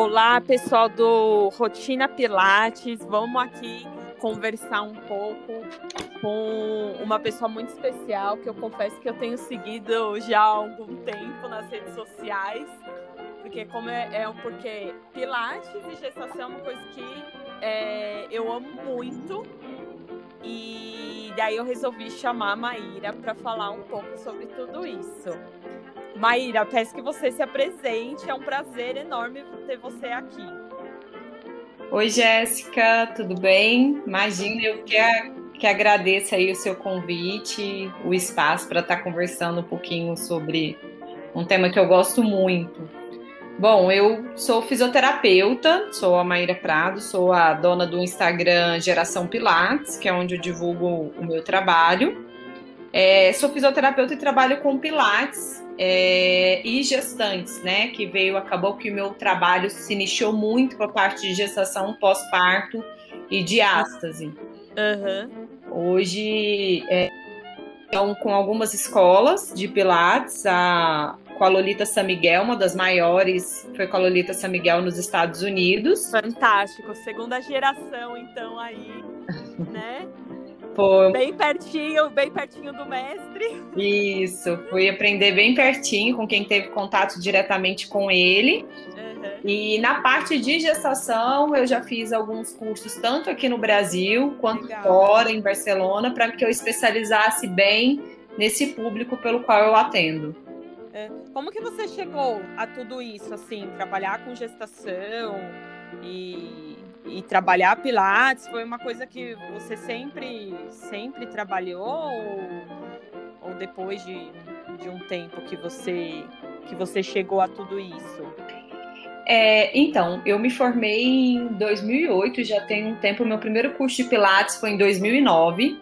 Olá, pessoal do Rotina Pilates. Vamos aqui conversar um pouco com uma pessoa muito especial que eu confesso que eu tenho seguido já há algum tempo nas redes sociais. Porque como é, é porque Pilates e gestação é uma coisa que é, eu amo muito. E daí eu resolvi chamar a Maíra para falar um pouco sobre tudo isso. Maíra, peço que você se apresente. É um prazer enorme ter você aqui. Oi, Jéssica, tudo bem? Imagina, eu que, que agradeço aí o seu convite, o espaço para estar tá conversando um pouquinho sobre um tema que eu gosto muito. Bom, eu sou fisioterapeuta, sou a Maíra Prado, sou a dona do Instagram Geração Pilates, que é onde eu divulgo o meu trabalho. É, sou fisioterapeuta e trabalho com Pilates é, e gestantes, né? Que veio, acabou que o meu trabalho se iniciou muito para a parte de gestação pós-parto e diástase. Uhum. Hoje, é, então, com algumas escolas de Pilates, a, com a Lolita San Miguel, uma das maiores, foi com a Lolita San Miguel nos Estados Unidos. Fantástico, segunda geração, então, aí, né? Bem pertinho, bem pertinho do mestre. Isso, fui aprender bem pertinho com quem teve contato diretamente com ele. Uhum. E na parte de gestação, eu já fiz alguns cursos, tanto aqui no Brasil quanto Legal. fora, em Barcelona, para que eu especializasse bem nesse público pelo qual eu atendo. É. Como que você chegou a tudo isso, assim, trabalhar com gestação e e trabalhar Pilates foi uma coisa que você sempre, sempre trabalhou ou, ou depois de, de um tempo que você, que você chegou a tudo isso? É, então, eu me formei em 2008, já tem um tempo. Meu primeiro curso de Pilates foi em 2009.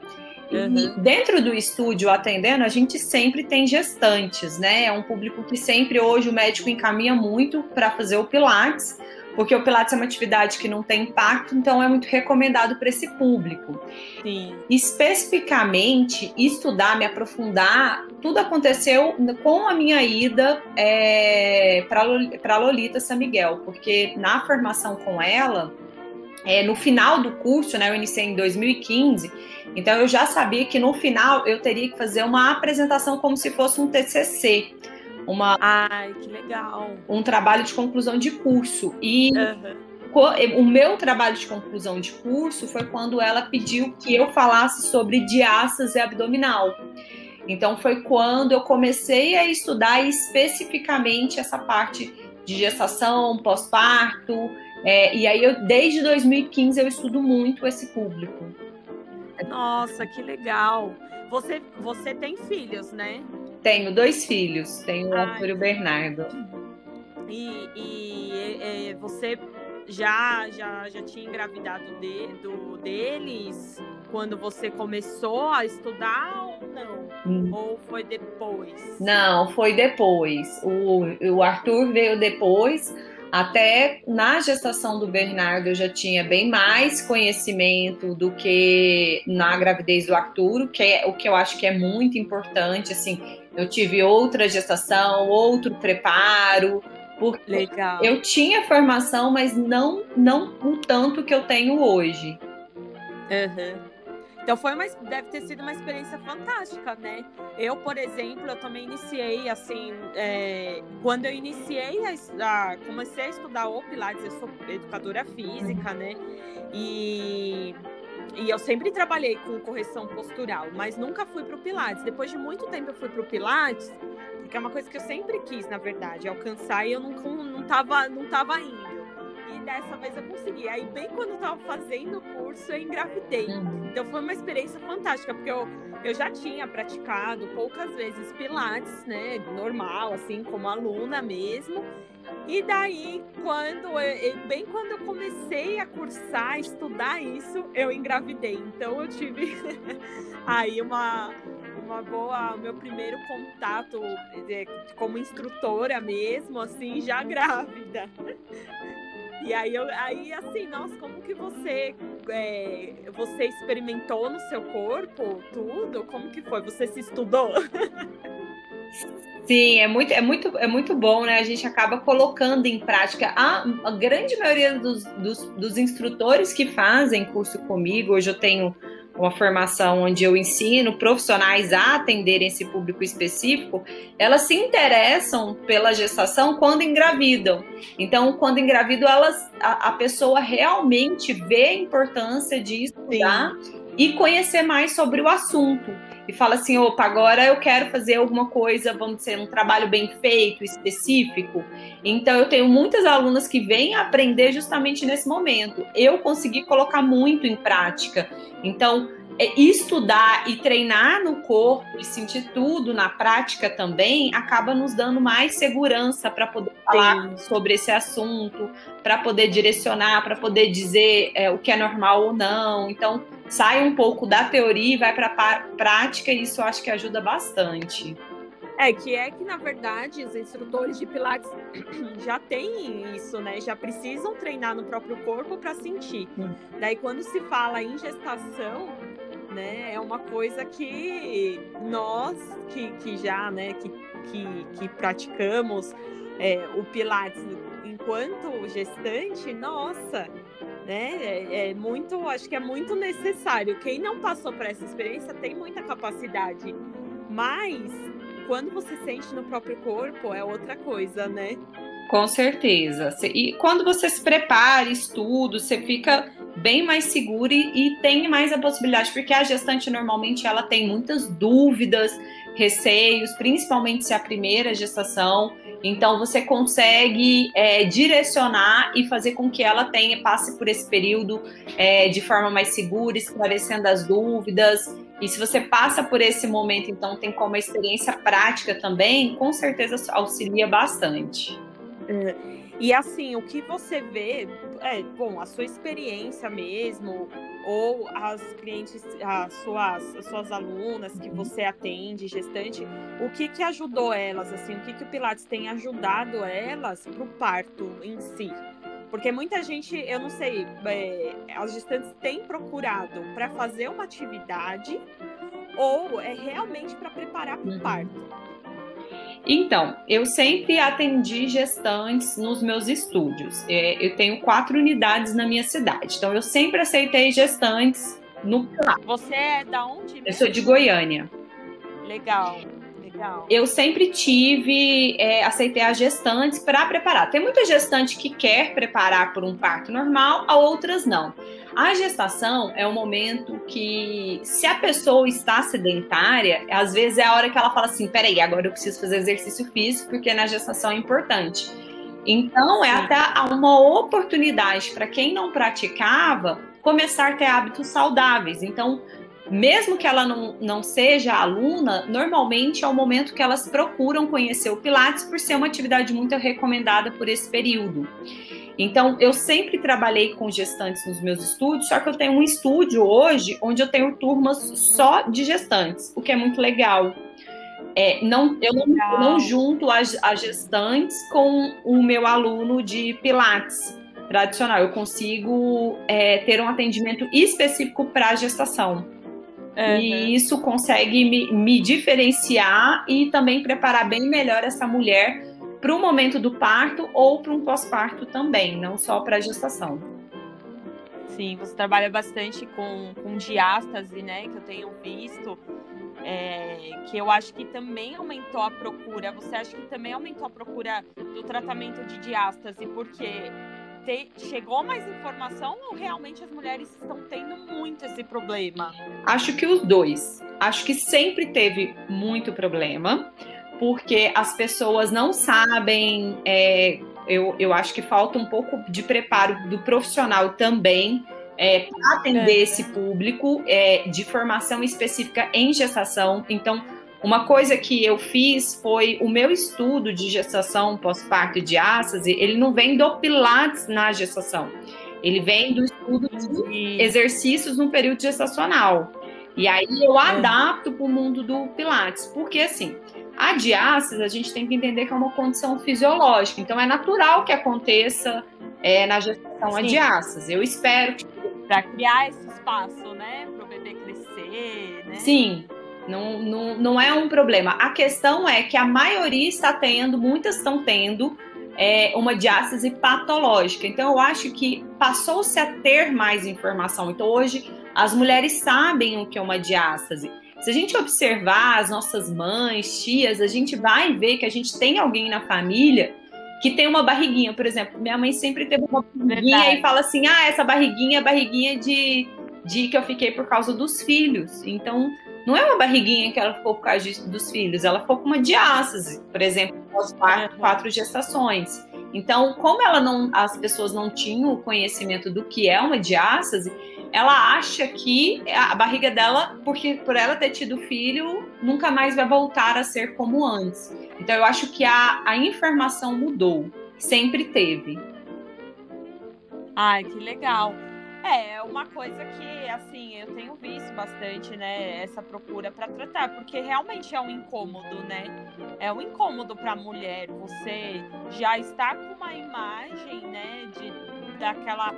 Uhum. E dentro do estúdio atendendo, a gente sempre tem gestantes, né? É um público que sempre hoje o médico encaminha muito para fazer o Pilates porque o Pilates é uma atividade que não tem impacto, então é muito recomendado para esse público. Sim. Especificamente, estudar, me aprofundar, tudo aconteceu com a minha ida é, para Lolita San Miguel, porque na formação com ela, é, no final do curso, né, eu iniciei em 2015, então eu já sabia que no final eu teria que fazer uma apresentação como se fosse um TCC uma Ai, que legal. Um trabalho de conclusão de curso. E uhum. o meu trabalho de conclusão de curso foi quando ela pediu que eu falasse sobre diástase abdominal. Então foi quando eu comecei a estudar especificamente essa parte de gestação, pós-parto. É, e aí eu desde 2015 eu estudo muito esse público. Nossa, que legal. Você, você tem filhos, né? Tenho dois filhos, tenho o Arthur e o Bernardo. E, e é, você já, já, já tinha engravidado de, do, deles quando você começou a estudar ou não? Hum. Ou foi depois? Não, foi depois. O, o Arthur veio depois. Até na gestação do Bernardo eu já tinha bem mais conhecimento do que na gravidez do Arturo, que é o que eu acho que é muito importante. Assim, eu tive outra gestação, outro preparo. Porque Legal. eu tinha formação, mas não, não o tanto que eu tenho hoje. Uhum. Então foi uma, deve ter sido uma experiência fantástica, né? Eu, por exemplo, eu também iniciei assim, é, quando eu iniciei a, a, comecei a estudar o Pilates, eu sou educadora física, né? E e eu sempre trabalhei com correção postural, mas nunca fui para o Pilates. Depois de muito tempo eu fui para o Pilates, porque é uma coisa que eu sempre quis, na verdade, alcançar e eu não, não, tava, não tava indo dessa vez eu consegui. Aí, bem quando eu tava fazendo o curso, eu engravidei. Uhum. Então, foi uma experiência fantástica, porque eu, eu já tinha praticado poucas vezes Pilates, né? Normal, assim, como aluna mesmo. E daí, quando eu, bem quando eu comecei a cursar, estudar isso, eu engravidei. Então, eu tive aí uma uma boa, meu primeiro contato é, como instrutora mesmo, assim, já grávida. E aí, eu, aí assim, nossa, como que você é, você experimentou no seu corpo tudo? Como que foi? Você se estudou? Sim, é muito, é muito, é muito bom, né? A gente acaba colocando em prática. A, a grande maioria dos, dos, dos, instrutores que fazem curso comigo, hoje eu tenho uma formação onde eu ensino profissionais a atenderem esse público específico, elas se interessam pela gestação quando engravidam. Então, quando engravidam, elas, a, a pessoa realmente vê a importância de estudar Sim. e conhecer mais sobre o assunto e fala assim: opa, agora eu quero fazer alguma coisa, vamos dizer, um trabalho bem feito, específico. Então, eu tenho muitas alunas que vêm aprender justamente nesse momento. Eu consegui colocar muito em prática. Então, estudar e treinar no corpo e sentir tudo na prática também acaba nos dando mais segurança para poder falar Sim. sobre esse assunto, para poder direcionar, para poder dizer é, o que é normal ou não. Então, sai um pouco da teoria e vai para a prática, e isso eu acho que ajuda bastante. É, que é que, na verdade, os instrutores de Pilates já têm isso, né? Já precisam treinar no próprio corpo para sentir. Daí, quando se fala em gestação, né, é uma coisa que nós, que, que já, né, que, que, que praticamos é, o Pilates enquanto gestante, nossa, né? É, é, muito, acho que é muito necessário. Quem não passou por essa experiência tem muita capacidade, mas quando você sente no próprio corpo é outra coisa, né? Com certeza. E quando você se prepara, estuda, você fica bem mais seguro e, e tem mais a possibilidade, porque a gestante normalmente ela tem muitas dúvidas, receios, principalmente se é a primeira gestação. Então você consegue é, direcionar e fazer com que ela tenha passe por esse período é, de forma mais segura, esclarecendo as dúvidas. E se você passa por esse momento, então tem como experiência prática também, com certeza auxilia bastante. É, e assim, o que você vê, é, bom, a sua experiência mesmo, ou as clientes, as suas, as suas alunas que você atende, gestante, o que que ajudou elas, assim, o que que o Pilates tem ajudado elas para o parto em si? Porque muita gente, eu não sei, é, as gestantes têm procurado para fazer uma atividade ou é realmente para preparar para o uhum. parto? Então, eu sempre atendi gestantes nos meus estúdios. É, eu tenho quatro unidades na minha cidade. Então, eu sempre aceitei gestantes no Você é da onde? Eu sou de Goiânia. Legal. Legal. Eu sempre tive, é, aceitei as gestantes para preparar. Tem muita gestante que quer preparar por um parto normal, a outras não. A gestação é um momento que, se a pessoa está sedentária, às vezes é a hora que ela fala assim: peraí, agora eu preciso fazer exercício físico, porque na gestação é importante. Então, é Sim. até uma oportunidade para quem não praticava começar a ter hábitos saudáveis. Então, mesmo que ela não, não seja aluna, normalmente é o momento que elas procuram conhecer o Pilates por ser uma atividade muito recomendada por esse período. Então, eu sempre trabalhei com gestantes nos meus estúdios, só que eu tenho um estúdio hoje onde eu tenho turmas só de gestantes, o que é muito legal. É, não, eu não, não junto as, as gestantes com o meu aluno de Pilates tradicional. Eu consigo é, ter um atendimento específico para a gestação. Uhum. E isso consegue me, me diferenciar e também preparar bem melhor essa mulher para o momento do parto ou para um pós-parto também, não só para a gestação. Sim, você trabalha bastante com, com diástase, né? Que eu tenho visto, é, que eu acho que também aumentou a procura. Você acha que também aumentou a procura do tratamento de diástase? Porque ter, chegou mais informação ou realmente as mulheres estão tendo muito esse problema? Acho que os dois. Acho que sempre teve muito problema, porque as pessoas não sabem. É, eu, eu acho que falta um pouco de preparo do profissional também. É, para atender é. esse público é, de formação específica em gestação. Então, uma coisa que eu fiz foi o meu estudo de gestação pós-parto de ástase, ele não vem do Pilates na gestação. Ele vem do estudo de exercícios no período gestacional. E aí eu é. adapto para o mundo do Pilates. Porque assim, a diástase a gente tem que entender que é uma condição fisiológica. Então é natural que aconteça é, na gestação Sim. a diástase. Eu espero que. Para criar esse espaço, né? Para o bebê crescer, né? Sim, Não, não, não é um problema. A questão é que a maioria está tendo, muitas estão tendo, é, uma diástase patológica. Então, eu acho que passou-se a ter mais informação. Então, hoje, as mulheres sabem o que é uma diástase. Se a gente observar as nossas mães, tias, a gente vai ver que a gente tem alguém na família que tem uma barriguinha, por exemplo. Minha mãe sempre teve uma barriguinha Verdade. e fala assim: ah, essa barriguinha é barriguinha de, de que eu fiquei por causa dos filhos. Então, não é uma barriguinha que ela ficou por causa de, dos filhos, ela ficou com uma diástase, por exemplo, após quatro, quatro gestações. Então, como ela não, as pessoas não tinham o conhecimento do que é uma diástase, ela acha que a barriga dela, porque por ela ter tido filho, nunca mais vai voltar a ser como antes. Então, eu acho que a, a informação mudou, sempre teve. Ai, que legal. É, é uma coisa que, assim, eu tenho visto bastante, né, essa procura para tratar, porque realmente é um incômodo, né? É um incômodo para a mulher. Você já está com uma imagem, né, de daquela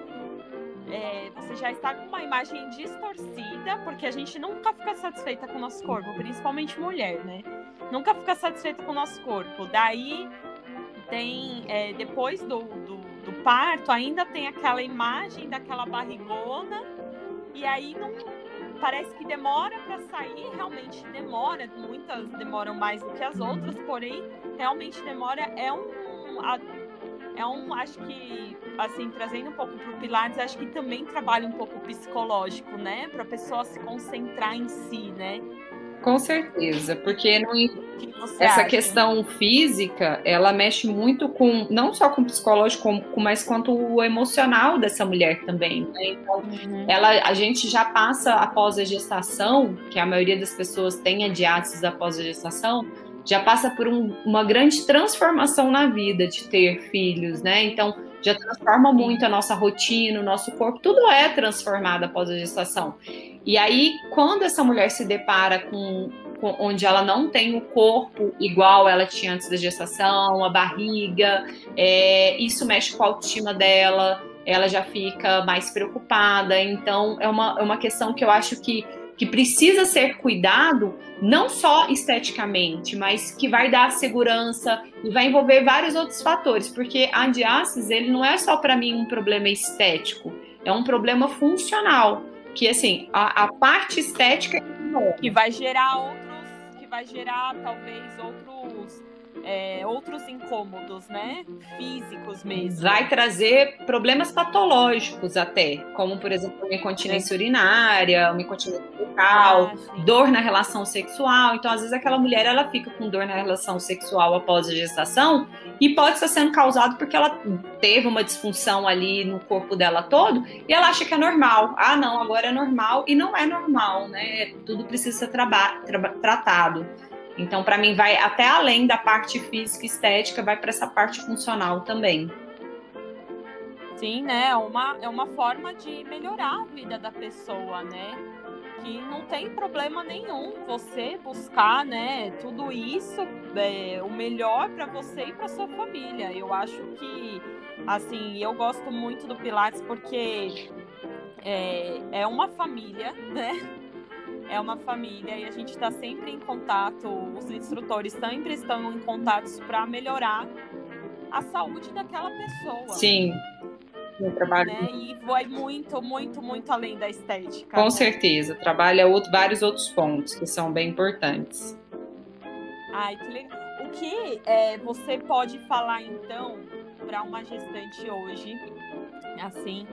é, você já está com uma imagem distorcida, porque a gente nunca fica satisfeita com o nosso corpo, principalmente mulher, né? Nunca fica satisfeita com o nosso corpo. Daí tem, é, depois do, parto, ainda tem aquela imagem daquela barrigona, e aí não parece que demora para sair, realmente demora, muitas demoram mais do que as outras, porém realmente demora. É um é um, acho que assim, trazendo um pouco para o Pilates, acho que também trabalha um pouco psicológico, né, para a pessoa se concentrar em si, né? Com certeza, porque não, essa acha? questão física, ela mexe muito com, não só com o psicológico, mas quanto o emocional dessa mulher também. Né? Então, uhum. ela, a gente já passa após a gestação, que a maioria das pessoas tem a após a gestação, já passa por um, uma grande transformação na vida de ter filhos, né? Então, já transforma muito a nossa rotina, o nosso corpo, tudo é transformado após a gestação. E aí, quando essa mulher se depara com, com, onde ela não tem o corpo igual ela tinha antes da gestação, a barriga, é, isso mexe com a autoestima dela, ela já fica mais preocupada. Então, é uma, é uma questão que eu acho que que precisa ser cuidado não só esteticamente, mas que vai dar segurança e vai envolver vários outros fatores, porque a diástase ele não é só para mim um problema estético, é um problema funcional, que assim, a, a parte estética é que vai gerar outros, que vai gerar talvez outros é, outros incômodos, né? Físicos mesmo. Vai trazer problemas patológicos até, como por exemplo uma incontinência é. urinária, uma incontinência bucal, ah, dor na relação sexual. Então, às vezes aquela mulher ela fica com dor na relação sexual após a gestação e pode estar sendo causado porque ela teve uma disfunção ali no corpo dela todo e ela acha que é normal. Ah, não, agora é normal e não é normal, né? Tudo precisa ser tra tra tratado. Então, para mim, vai até além da parte física e estética, vai para essa parte funcional também. Sim, né? É uma, é uma forma de melhorar a vida da pessoa, né? Que não tem problema nenhum você buscar, né? Tudo isso, é, o melhor para você e para sua família. Eu acho que, assim, eu gosto muito do Pilates porque é, é uma família, né? É uma família e a gente está sempre em contato, os instrutores sempre estão em contato para melhorar a saúde daquela pessoa. Sim. Meu trabalho. Né? E vai muito, muito, muito além da estética. Com né? certeza. Trabalha outro, vários outros pontos que são bem importantes. Ai, que legal. O que é, você pode falar, então, para uma gestante hoje, assim,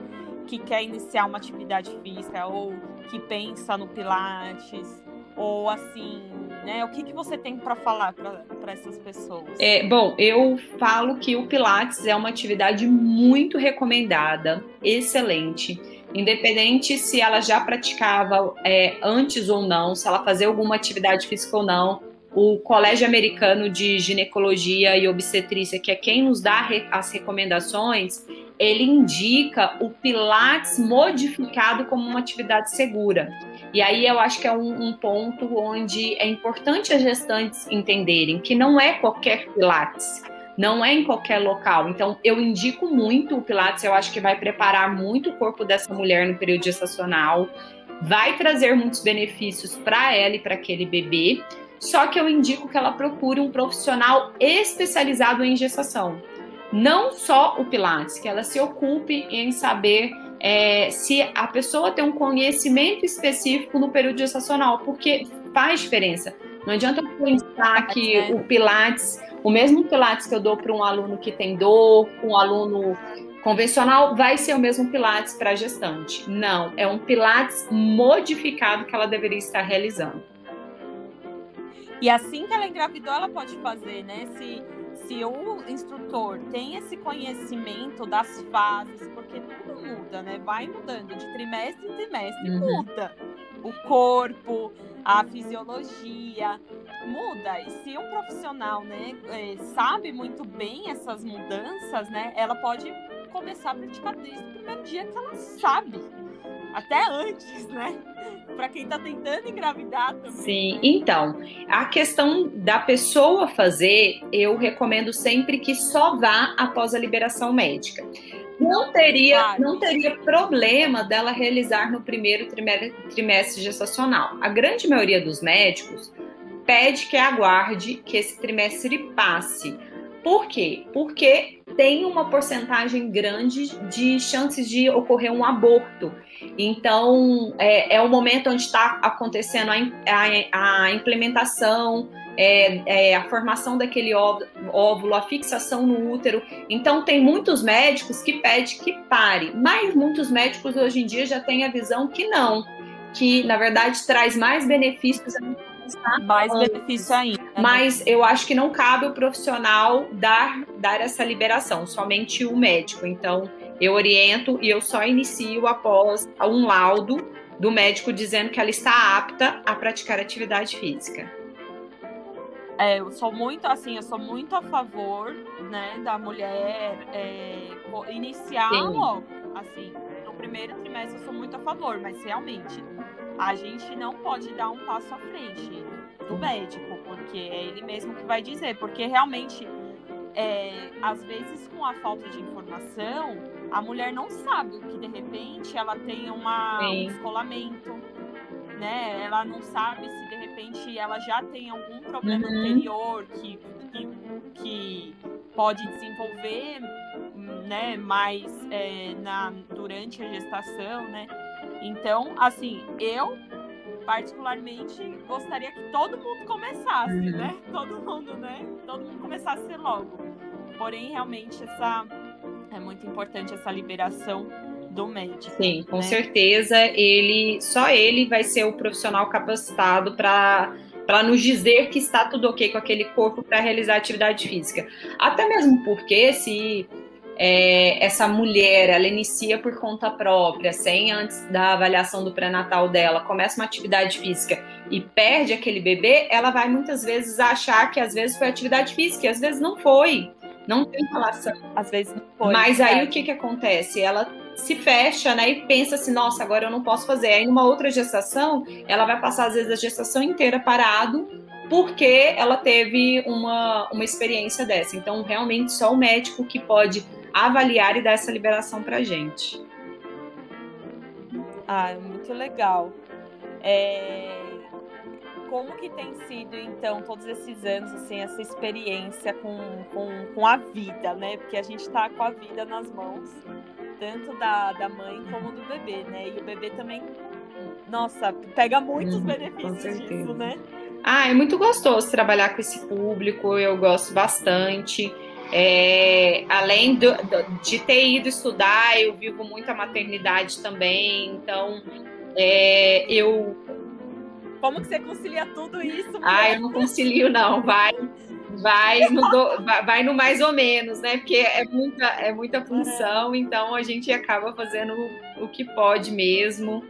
que quer iniciar uma atividade física ou que pensa no Pilates ou assim, né? O que, que você tem para falar para essas pessoas? É, bom, eu falo que o Pilates é uma atividade muito recomendada, excelente. Independente se ela já praticava é, antes ou não, se ela fazia alguma atividade física ou não, o Colégio Americano de Ginecologia e Obstetrícia, que é quem nos dá as recomendações, ele indica o Pilates modificado como uma atividade segura. E aí eu acho que é um, um, ponto onde é importante as gestantes entenderem que não é qualquer Pilates, não é em qualquer local. Então eu indico muito o Pilates, eu acho que vai preparar muito o corpo dessa mulher no período gestacional. vai trazer muitos benefícios para ela e para aquele bebê. Só que eu indico que ela procure um profissional especializado em gestação. Não só o Pilates, que ela se ocupe em saber é, se a pessoa tem um conhecimento específico no período gestacional, porque faz diferença. Não adianta pensar que o Pilates, o mesmo Pilates que eu dou para um aluno que tem dor, um aluno convencional, vai ser o mesmo Pilates para a gestante. Não, é um Pilates modificado que ela deveria estar realizando. E assim que ela engravidou, ela pode fazer, né? Se, se o instrutor tem esse conhecimento das fases, porque tudo muda, né? Vai mudando de trimestre em trimestre, uhum. muda. O corpo, a fisiologia, muda. E se um profissional, né, é, sabe muito bem essas mudanças, né? Ela pode começar a praticar desde o primeiro dia que ela sabe até antes, né? Para quem está tentando engravidar também. Sim, então, a questão da pessoa fazer, eu recomendo sempre que só vá após a liberação médica. Não teria, claro. não teria problema dela realizar no primeiro trimestre gestacional. A grande maioria dos médicos pede que aguarde que esse trimestre passe. Por quê? Porque tem uma porcentagem grande de chances de ocorrer um aborto. Então, é, é o momento onde está acontecendo a, a, a implementação, é, é, a formação daquele óvulo, a fixação no útero. Então, tem muitos médicos que pedem que pare, mas muitos médicos hoje em dia já têm a visão que não, que na verdade traz mais benefícios mais benefício ainda. Né? Mas eu acho que não cabe o profissional dar, dar essa liberação, somente o médico. Então, eu oriento e eu só inicio após um laudo do médico dizendo que ela está apta a praticar atividade física. É, eu sou muito assim, eu sou muito a favor, né, da mulher é, iniciar logo, assim, no primeiro trimestre eu sou muito a favor, mas realmente a gente não pode dar um passo à frente do médico, porque é ele mesmo que vai dizer, porque realmente é, às vezes com a falta de informação, a mulher não sabe que de repente ela tem uma, um descolamento, né? Ela não sabe se de repente ela já tem algum problema uhum. anterior que, que, que, pode desenvolver, né? Mais é, na, durante a gestação, né? Então, assim, eu particularmente gostaria que todo mundo começasse, uhum. né? Todo mundo, né? Todo mundo começasse logo. Porém, realmente essa é muito importante essa liberação do médico. Sim, com né? certeza ele, só ele vai ser o profissional capacitado para para nos dizer que está tudo ok com aquele corpo para realizar atividade física. Até mesmo porque se é, essa mulher ela inicia por conta própria, sem antes da avaliação do pré-natal dela, começa uma atividade física e perde aquele bebê, ela vai muitas vezes achar que às vezes foi atividade física e às vezes não foi. Não tem relação. Às vezes não foi. Mas aí é. o que, que acontece? Ela se fecha, né, e pensa assim, nossa, agora eu não posso fazer. Aí numa outra gestação, ela vai passar às vezes a gestação inteira parado porque ela teve uma, uma experiência dessa. Então, realmente, só o médico que pode avaliar e dar essa liberação pra gente. Ah, muito legal. É como que tem sido, então, todos esses anos, assim, essa experiência com, com, com a vida, né? Porque a gente está com a vida nas mãos, tanto da, da mãe como do bebê, né? E o bebê também, nossa, pega muitos uhum, benefícios disso, né? Ah, é muito gostoso trabalhar com esse público, eu gosto bastante. É, além do, de ter ido estudar, eu vivo muito a maternidade também, então é, eu como que você concilia tudo isso? Mulher? Ah, eu não concilio, não. Vai, vai no, do, vai no mais ou menos, né? Porque é muita, é muita função, então a gente acaba fazendo o que pode mesmo.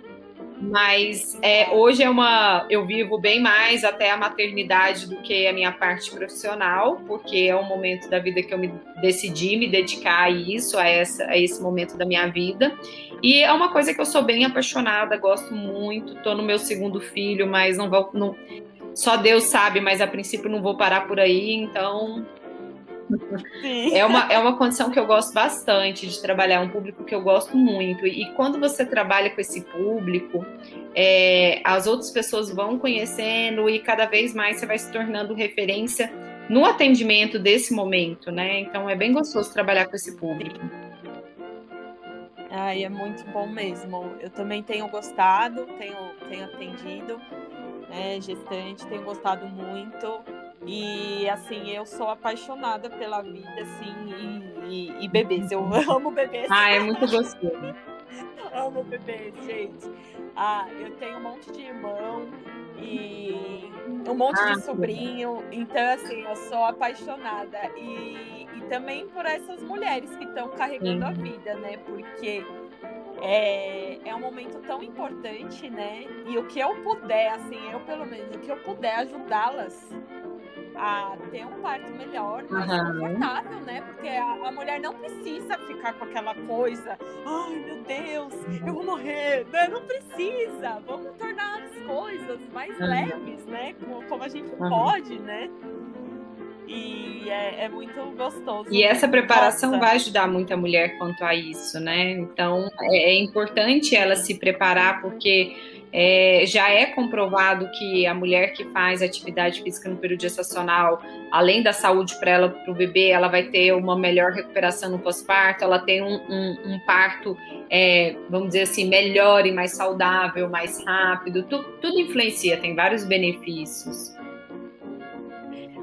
Mas é, hoje é uma. Eu vivo bem mais até a maternidade do que a minha parte profissional, porque é um momento da vida que eu me decidi me dedicar a isso, a, essa, a esse momento da minha vida. E é uma coisa que eu sou bem apaixonada, gosto muito. Tô no meu segundo filho, mas não vou. Não, só Deus sabe, mas a princípio não vou parar por aí, então É uma, é uma condição que eu gosto bastante de trabalhar, um público que eu gosto muito. E quando você trabalha com esse público, é, as outras pessoas vão conhecendo e cada vez mais você vai se tornando referência no atendimento desse momento, né? Então é bem gostoso trabalhar com esse público. Ai, é muito bom mesmo. Eu também tenho gostado, tenho, tenho atendido, né, gestante, tenho gostado muito. E assim, eu sou apaixonada pela vida, assim, e, e, e bebês. Eu amo bebês. Ah, é muito gostoso. amo bebês, gente. Ah, eu tenho um monte de irmão e um monte ah, de sobrinho. Então, assim, eu sou apaixonada. E, e também por essas mulheres que estão carregando Sim. a vida, né? Porque é, é um momento tão importante, né? E o que eu puder, assim, eu pelo menos, o que eu puder ajudá-las a ter um parto melhor, mais uhum. confortável, né? Porque a, a, mulher não precisa ficar com aquela coisa, ai meu Deus, eu vou morrer, né? Não precisa. Vamos tornar as coisas mais uhum. leves, né? Como, como a gente uhum. pode, né? E é, é, muito gostoso. E essa preparação Nossa. vai ajudar muita mulher quanto a isso, né? Então é, é importante ela se preparar, porque é, já é comprovado que a mulher que faz atividade física no período gestacional, além da saúde para ela, para o bebê, ela vai ter uma melhor recuperação no pós-parto, ela tem um, um, um parto, é, vamos dizer assim, melhor e mais saudável, mais rápido. Tu, tudo influencia, tem vários benefícios.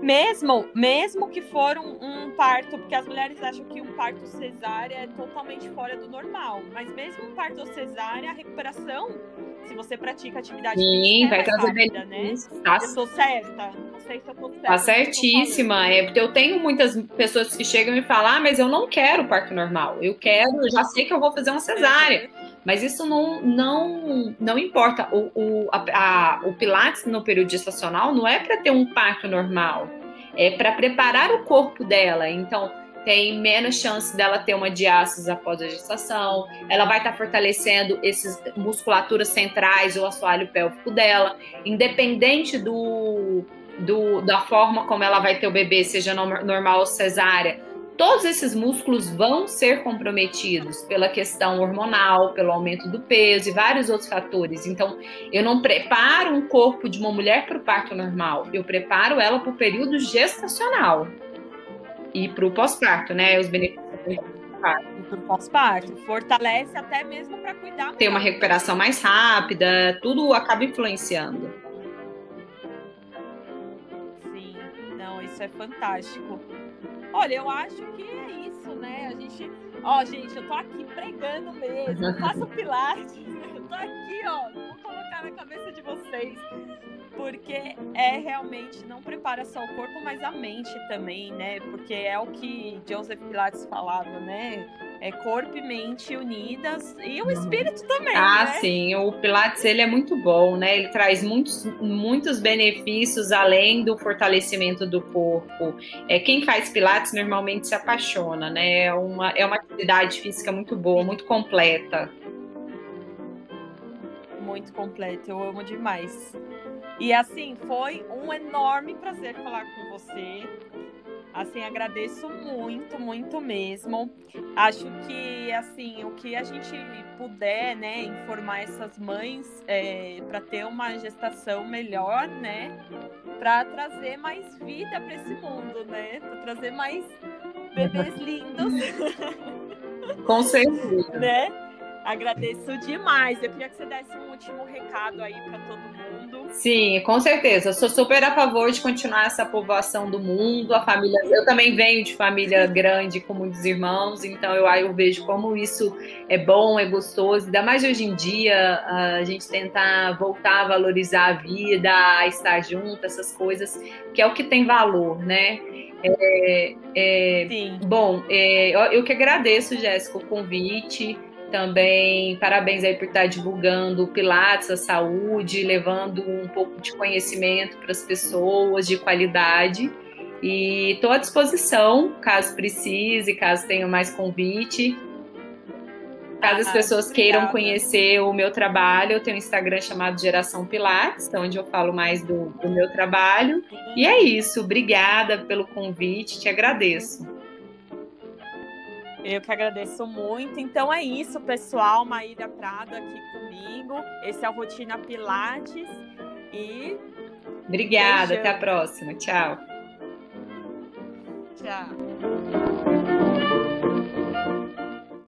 Mesmo, mesmo que for um, um, parto, porque as mulheres acham que um parto cesárea é totalmente fora do normal, mas mesmo um parto cesárea, a recuperação, se você pratica atividade Sim, vai é trazer rápida, né? Tá, eu tô certa? Não sei se eu tô certa. Tá certíssima. É, porque eu tenho muitas pessoas que chegam e falam, ah, mas eu não quero parto normal. Eu quero, eu já sei que eu vou fazer uma cesárea. Mas isso não, não, não importa. O, o, a, a, o Pilates no período gestacional não é para ter um parto normal, é para preparar o corpo dela. Então, tem menos chance dela ter uma diástase após a gestação, ela vai estar tá fortalecendo essas musculaturas centrais ou assoalho pélvico dela, independente do, do, da forma como ela vai ter o bebê, seja normal ou cesárea todos esses músculos vão ser comprometidos pela questão hormonal, pelo aumento do peso e vários outros fatores. Então, eu não preparo um corpo de uma mulher para o parto normal, eu preparo ela para o período gestacional e para o pós-parto, né? Os benefícios do pós-parto. Fortalece até mesmo para cuidar. Tem uma recuperação mais rápida, tudo acaba influenciando. Não, isso é fantástico. Olha, eu acho que é isso, né? A gente. Ó, gente, eu tô aqui pregando mesmo. Eu faço pilates. Eu tô aqui, ó. Vou colocar na cabeça de vocês. Porque é realmente, não prepara só o corpo, mas a mente também, né? Porque é o que Joseph Pilates falava, né? É corpo e mente unidas e o espírito também. Ah, né? sim, o Pilates ele é muito bom, né? Ele traz muitos, muitos benefícios além do fortalecimento do corpo. É quem faz Pilates normalmente se apaixona, né? É uma, é uma atividade física muito boa, muito completa. Muito completa, eu amo demais. E assim, foi um enorme prazer falar com você. Assim, agradeço muito, muito mesmo. Acho que, assim, o que a gente puder, né, informar essas mães é, para ter uma gestação melhor, né, para trazer mais vida para esse mundo, né, para trazer mais bebês lindos. Com certeza. né? Agradeço demais. Eu queria que você desse um último recado aí para todo mundo. Sim, com certeza. Eu sou super a favor de continuar essa povoação do mundo. A família, eu também venho de família grande com muitos irmãos, então eu, eu vejo como isso é bom, é gostoso. Ainda mais hoje em dia, a gente tentar voltar a valorizar a vida, a estar junto, essas coisas, que é o que tem valor, né? É, é, Sim. Bom, é, eu, eu que agradeço, Jéssica, o convite. Também parabéns aí por estar divulgando o Pilates, a saúde, levando um pouco de conhecimento para as pessoas, de qualidade. E estou à disposição, caso precise, caso tenha mais convite. Caso as pessoas queiram conhecer o meu trabalho, eu tenho um Instagram chamado Geração Pilates, onde eu falo mais do, do meu trabalho. E é isso. Obrigada pelo convite, te agradeço. Eu que agradeço muito. Então é isso, pessoal. Maíra Prado aqui comigo. Esse é o Rotina Pilates. E. Obrigada, até a próxima. Tchau. Tchau.